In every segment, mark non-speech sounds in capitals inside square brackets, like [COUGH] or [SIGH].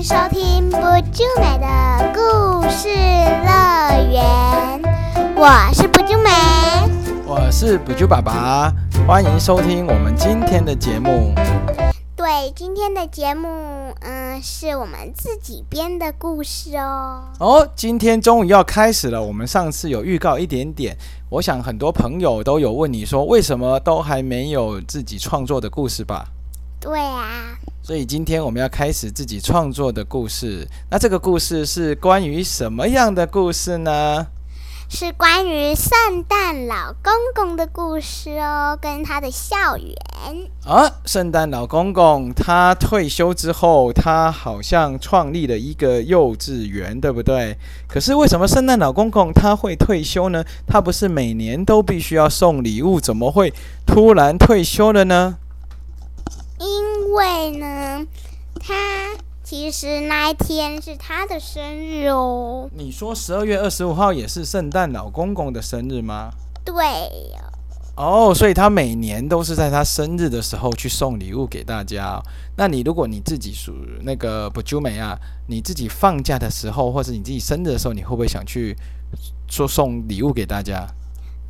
迎收听不就美的故事乐园，我是不就美。我是不就爸爸，欢迎收听我们今天的节目。对，今天的节目，嗯，是我们自己编的故事哦。哦，今天终于要开始了。我们上次有预告一点点，我想很多朋友都有问你说，为什么都还没有自己创作的故事吧？对啊，所以今天我们要开始自己创作的故事。那这个故事是关于什么样的故事呢？是关于圣诞老公公的故事哦，跟他的校园。啊，圣诞老公公他退休之后，他好像创立了一个幼稚园，对不对？可是为什么圣诞老公公他会退休呢？他不是每年都必须要送礼物，怎么会突然退休了呢？因为呢，他其实那一天是他的生日哦。你说十二月二十五号也是圣诞老公公的生日吗？对，哦，所以他每年都是在他生日的时候去送礼物给大家哦。那你如果你自己属那个不就美啊，你自己放假的时候，或者你自己生日的时候，你会不会想去说送礼物给大家？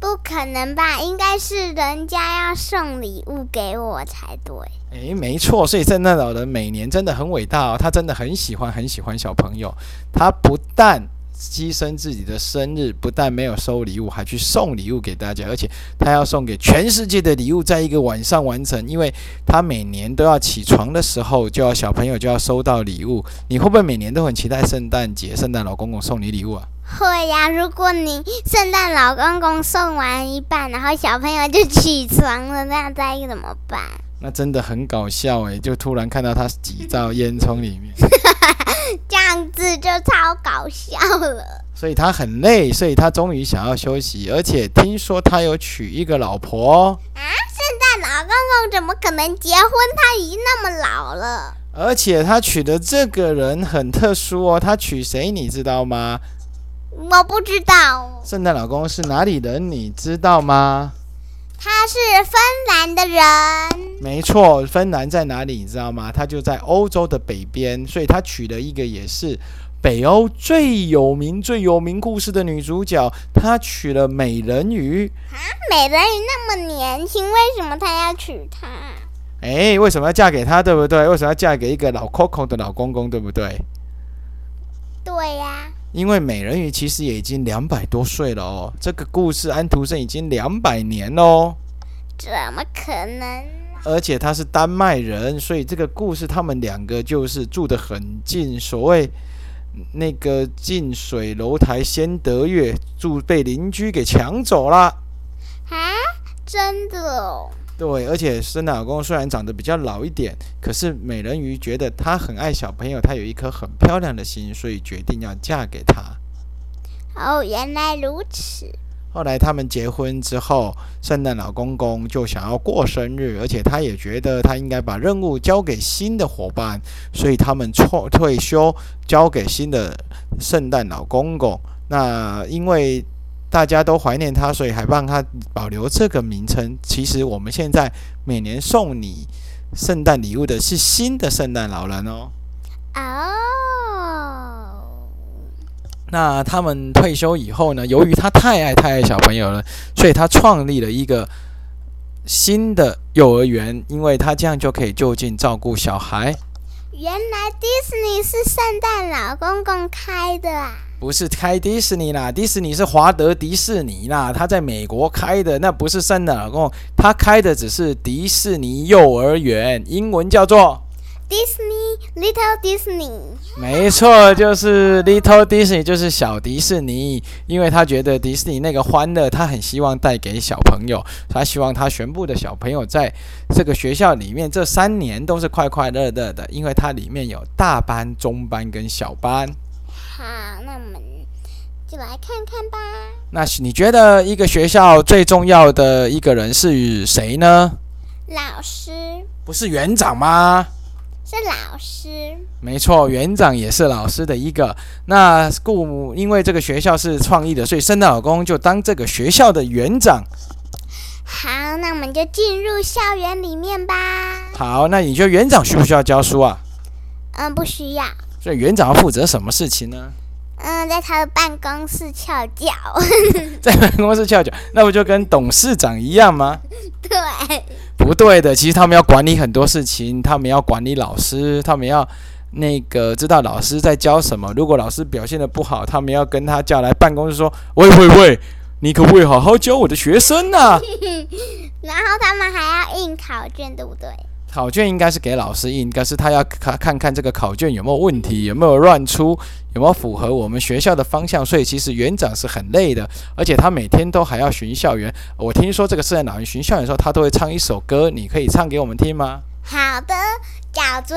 不可能吧？应该是人家要送礼物给我才对。诶，没错，所以圣诞老人每年真的很伟大哦，他真的很喜欢很喜欢小朋友，他不但牺牲自己的生日，不但没有收礼物，还去送礼物给大家，而且他要送给全世界的礼物，在一个晚上完成，因为他每年都要起床的时候，就要小朋友就要收到礼物。你会不会每年都很期待圣诞节，圣诞老公公送你礼物啊？会呀，如果你圣诞老公公送完一半，然后小朋友就起床了，那样该怎么办？那真的很搞笑诶，就突然看到他挤到烟囱里面，[LAUGHS] 这样子就超搞笑了。所以他很累，所以他终于想要休息，而且听说他有娶一个老婆。啊，圣诞老公公怎么可能结婚？他已经那么老了。而且他娶的这个人很特殊哦，他娶谁你知道吗？我不知道。圣诞老公是哪里人？你知道吗？他是芬兰的人。没错，芬兰在哪里？你知道吗？他就在欧洲的北边，所以他娶了一个也是北欧最有名、最有名故事的女主角。他娶了美人鱼。啊，美人鱼那么年轻，为什么他要娶她？哎，为什么要嫁给他？对不对？为什么要嫁给一个老 Coco 的老公公？对不对？对呀。因为美人鱼其实也已经两百多岁了哦，这个故事安徒生已经两百年喽，怎么可能？而且他是丹麦人，所以这个故事他们两个就是住得很近，所谓那个近水楼台先得月，住被邻居给抢走了。啊，真的哦。对，而且圣诞老公虽然长得比较老一点，可是美人鱼觉得他很爱小朋友，他有一颗很漂亮的心，所以决定要嫁给他。哦，原来如此。后来他们结婚之后，圣诞老公公就想要过生日，而且他也觉得他应该把任务交给新的伙伴，所以他们错退休，交给新的圣诞老公公。那因为。大家都怀念他，所以还帮他保留这个名称。其实我们现在每年送你圣诞礼物的是新的圣诞老人哦。哦。那他们退休以后呢？由于他太爱太爱小朋友了，所以他创立了一个新的幼儿园，因为他这样就可以就近照顾小孩。原来迪士尼是圣诞老公公开的啊！不是开迪士尼啦，迪士尼是华德迪士尼啦，他在美国开的，那不是圣诞老公，他开的只是迪士尼幼儿园，英文叫做 Disney Little Disney。没错，就是 Little Disney，就是小迪士尼，因为他觉得迪士尼那个欢乐，他很希望带给小朋友，他希望他全部的小朋友在这个学校里面这三年都是快快乐乐的，因为它里面有大班、中班跟小班。好，那我们就来看看吧。那你觉得一个学校最重要的一个人是谁呢？老师。不是园长吗？是老师。没错，园长也是老师的一个。那故母因为这个学校是创意的，所以圣诞老公就当这个学校的园长。好，那我们就进入校园里面吧。好，那你觉得园长需不需要教书啊？嗯，不需要。所以园长要负责什么事情呢？嗯，在他的办公室翘脚。[LAUGHS] 在办公室翘脚，那不就跟董事长一样吗？[LAUGHS] 对，不对的，其实他们要管理很多事情，他们要管理老师，他们要那个知道老师在教什么。如果老师表现的不好，他们要跟他叫来办公室说：“喂喂喂，你可不可以好好教我的学生啊？” [LAUGHS] 然后他们还要印考卷，对不对？考卷应该是给老师印，但是他要看看看这个考卷有没有问题，有没有乱出，有没有符合我们学校的方向。所以其实园长是很累的，而且他每天都还要巡校园。我听说这个圣诞老人巡校园的时候，他都会唱一首歌，你可以唱给我们听吗？好的，叫做。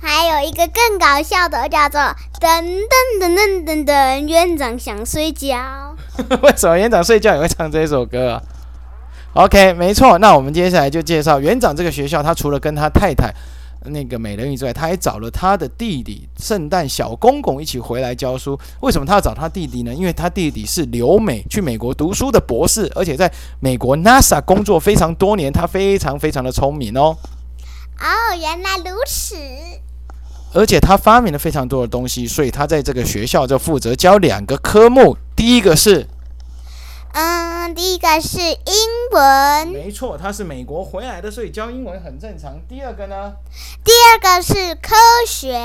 还有一个更搞笑的，叫做“噔噔噔噔噔噔”，园长想睡觉。[LAUGHS] 为什么园长睡觉也会唱这首歌啊？OK，没错。那我们接下来就介绍园长这个学校。他除了跟他太太那个美人鱼之外，他还找了他的弟弟圣诞小公公一起回来教书。为什么他要找他弟弟呢？因为他弟弟是留美去美国读书的博士，而且在美国 NASA 工作非常多年，他非常非常的聪明哦。哦，原来如此。而且他发明了非常多的东西，所以他在这个学校就负责教两个科目。第一个是，嗯，第一个是英文。没错，他是美国回来的，所以教英文很正常。第二个呢？第二个是科学。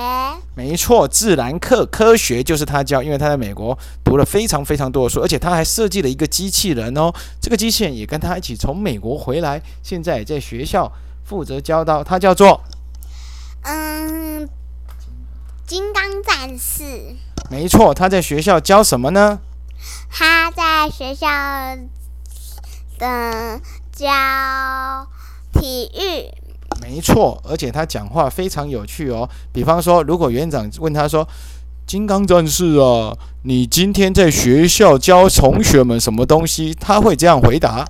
没错，自然课科学就是他教，因为他在美国读了非常非常多的书，而且他还设计了一个机器人哦。这个机器人也跟他一起从美国回来，现在也在学校。负责教导，他叫做嗯，金刚战士。没错，他在学校教什么呢？他在学校的教体育。没错，而且他讲话非常有趣哦。比方说，如果园长问他说：“金刚战士啊，你今天在学校教同学们什么东西？”他会这样回答。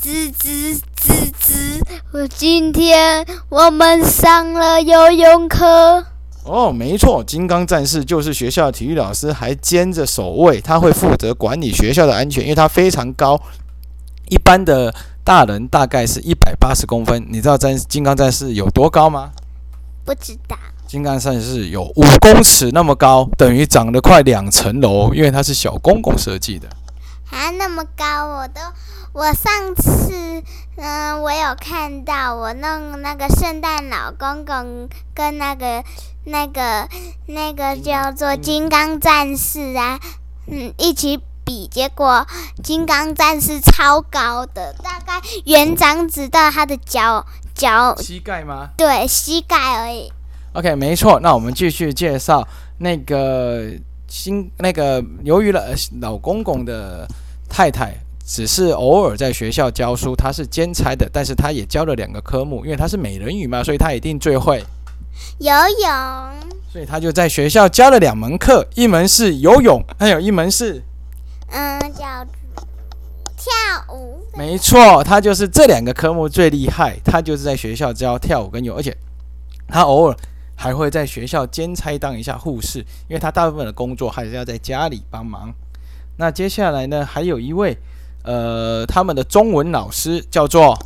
吱吱吱吱！我今天我们上了游泳课。哦，没错，金刚战士就是学校的体育老师，还兼着守卫。他会负责管理学校的安全，因为他非常高。一般的大人大概是一百八十公分。你知道战金刚战士有多高吗？不知道。金刚战士有五公尺那么高，等于长得快两层楼，因为它是小公公设计的。还那么高，我都。我上次，嗯，我有看到我弄那个圣诞老公公跟那个、那个、那个叫做金刚战士啊，嗯，一起比，结果金刚战士超高的，大概园长只到他的脚脚膝盖吗？对，膝盖而已。OK，没错，那我们继续介绍那个新那个由于了老公公的太太。只是偶尔在学校教书，他是兼差的，但是他也教了两个科目，因为他是美人鱼嘛，所以他一定最会游泳。所以他就在学校教了两门课，一门是游泳，还有一门是嗯，叫跳舞。没错，他就是这两个科目最厉害，他就是在学校教跳舞跟游，而且他偶尔还会在学校兼差当一下护士，因为他大部分的工作还是要在家里帮忙。那接下来呢，还有一位。呃，他们的中文老师叫做，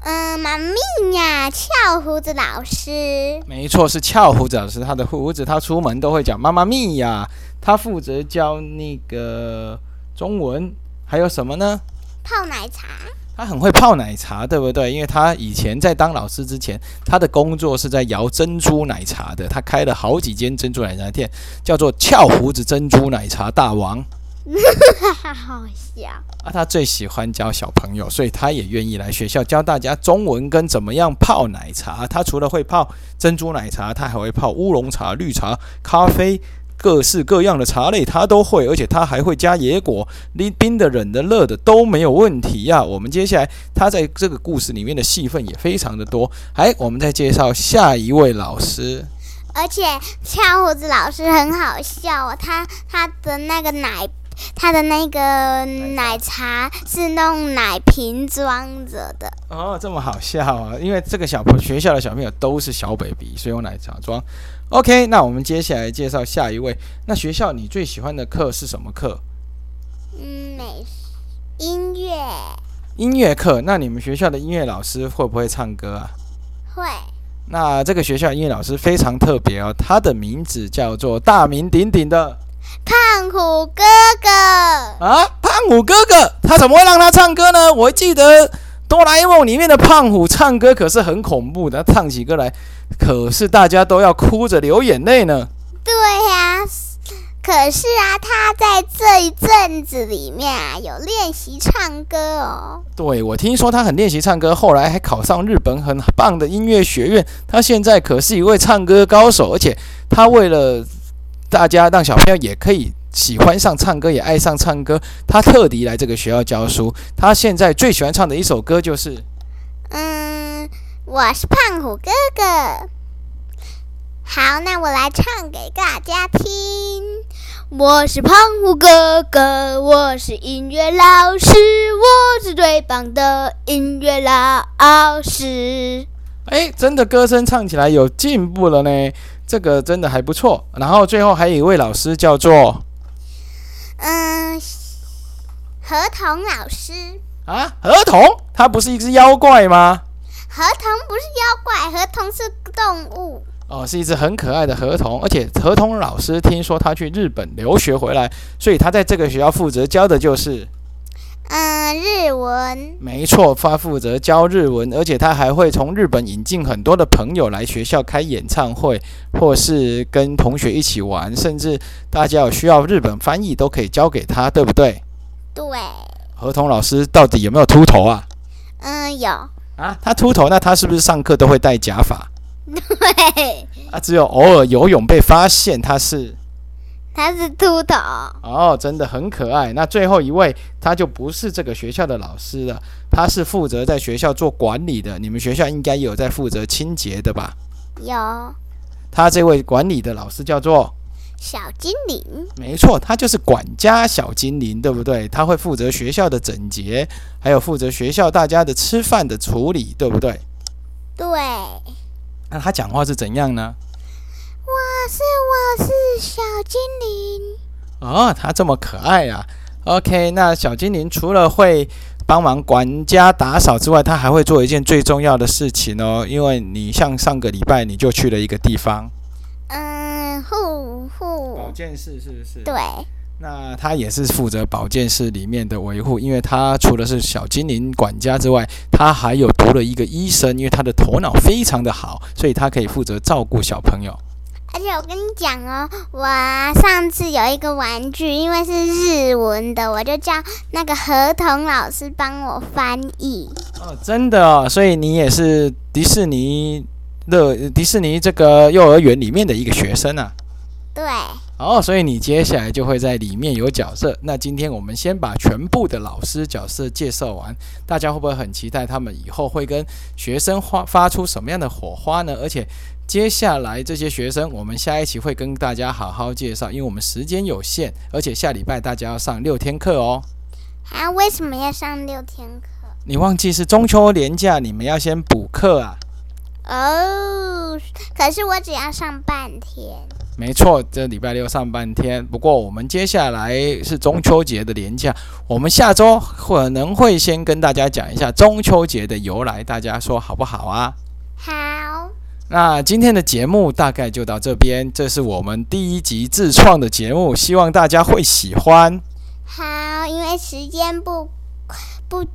嗯，妈咪呀，翘胡子老师。没错，是翘胡子老师。他的胡子，他出门都会讲妈妈咪呀。他负责教那个中文，还有什么呢？泡奶茶。他很会泡奶茶，对不对？因为他以前在当老师之前，他的工作是在摇珍珠奶茶的。他开了好几间珍珠奶茶店，叫做翘胡子珍珠奶茶大王。哈哈，好笑啊！他最喜欢教小朋友，所以他也愿意来学校教大家中文跟怎么样泡奶茶。他除了会泡珍珠奶茶，他还会泡乌龙茶、绿茶、咖啡，各式各样的茶类他都会，而且他还会加野果，冰冰的、冷的、热的都没有问题呀。我们接下来他在这个故事里面的戏份也非常的多。哎，我们再介绍下一位老师，而且翘胡子老师很好笑哦，他他的那个奶。他的那个奶茶是弄奶瓶装着的。哦，这么好笑啊！因为这个小朋学校的小朋友都是小 baby，所以用奶茶装。OK，那我们接下来介绍下一位。那学校你最喜欢的课是什么课？嗯，美音乐音乐课。那你们学校的音乐老师会不会唱歌啊？会。那这个学校音乐老师非常特别哦，他的名字叫做大名鼎鼎的胖虎哥哥啊！胖虎哥哥，他怎么会让他唱歌呢？我记得哆啦 A 梦里面的胖虎唱歌可是很恐怖的，他唱起歌来可是大家都要哭着流眼泪呢。对呀。可是啊，他在这一阵子里面啊，有练习唱歌哦。对，我听说他很练习唱歌，后来还考上日本很棒的音乐学院。他现在可是一位唱歌高手，而且他为了大家让小朋友也可以喜欢上唱歌，也爱上唱歌，他特地来这个学校教书。他现在最喜欢唱的一首歌就是，嗯，我是胖虎哥哥。好，那我来唱给大家听。我是胖虎哥哥，我是音乐老师，我是最棒的音乐老师。哎，真的歌声唱起来有进步了呢，这个真的还不错。然后最后还有一位老师叫做，嗯，合同老师啊，合同，他不是一只妖怪吗？合同不是妖怪，河童是动物。哦，是一只很可爱的河童，而且河童老师听说他去日本留学回来，所以他在这个学校负责教的就是，嗯，日文。没错，他负责教日文，而且他还会从日本引进很多的朋友来学校开演唱会，或是跟同学一起玩，甚至大家有需要日本翻译都可以交给他，对不对？对。河童老师到底有没有秃头啊？嗯，有。啊，他秃头，那他是不是上课都会戴假发？对，啊，只有偶尔游泳被发现他是，他是秃头哦，真的很可爱。那最后一位他就不是这个学校的老师了，他是负责在学校做管理的。你们学校应该有在负责清洁的吧？有。他这位管理的老师叫做小精灵，没错，他就是管家小精灵，对不对？他会负责学校的整洁，还有负责学校大家的吃饭的处理，对不对？对。那他讲话是怎样呢？我是我是小精灵哦，他这么可爱啊。OK，那小精灵除了会帮忙管家打扫之外，他还会做一件最重要的事情哦。因为你像上个礼拜你就去了一个地方，嗯，护护保健室是不是？对。那他也是负责保健室里面的维护，因为他除了是小精灵管家之外，他还有读了一个医生，因为他的头脑非常的好，所以他可以负责照顾小朋友。而且我跟你讲哦，我上次有一个玩具，因为是日文的，我就叫那个合同老师帮我翻译。哦，真的哦，所以你也是迪士尼的迪士尼这个幼儿园里面的一个学生啊？对。哦，所以你接下来就会在里面有角色。那今天我们先把全部的老师角色介绍完，大家会不会很期待他们以后会跟学生发发出什么样的火花呢？而且接下来这些学生，我们下一期会跟大家好好介绍，因为我们时间有限，而且下礼拜大家要上六天课哦。啊，为什么要上六天课？你忘记是中秋连假，你们要先补课啊。哦，可是我只要上半天。没错，这礼拜六上半天。不过我们接下来是中秋节的连假，我们下周可能会先跟大家讲一下中秋节的由来，大家说好不好啊？好。那今天的节目大概就到这边，这是我们第一集自创的节目，希望大家会喜欢。好，因为时间不不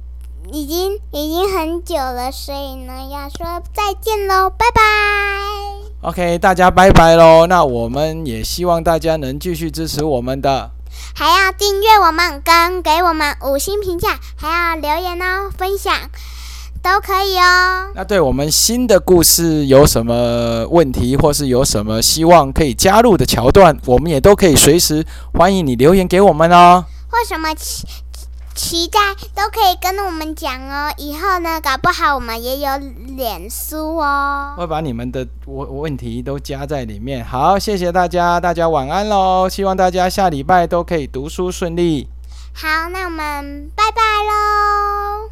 已经已经很久了，所以呢要说再见喽，拜拜。OK，大家拜拜喽！那我们也希望大家能继续支持我们的，还要订阅我们，跟给我们五星评价，还要留言哦，分享都可以哦。那对我们新的故事有什么问题，或是有什么希望可以加入的桥段，我们也都可以随时欢迎你留言给我们哦。或什么奇期待，都可以跟我们讲哦。以后呢，搞不好我们也有脸书哦。会把你们的问问题都加在里面。好，谢谢大家，大家晚安喽。希望大家下礼拜都可以读书顺利。好，那我们拜拜喽。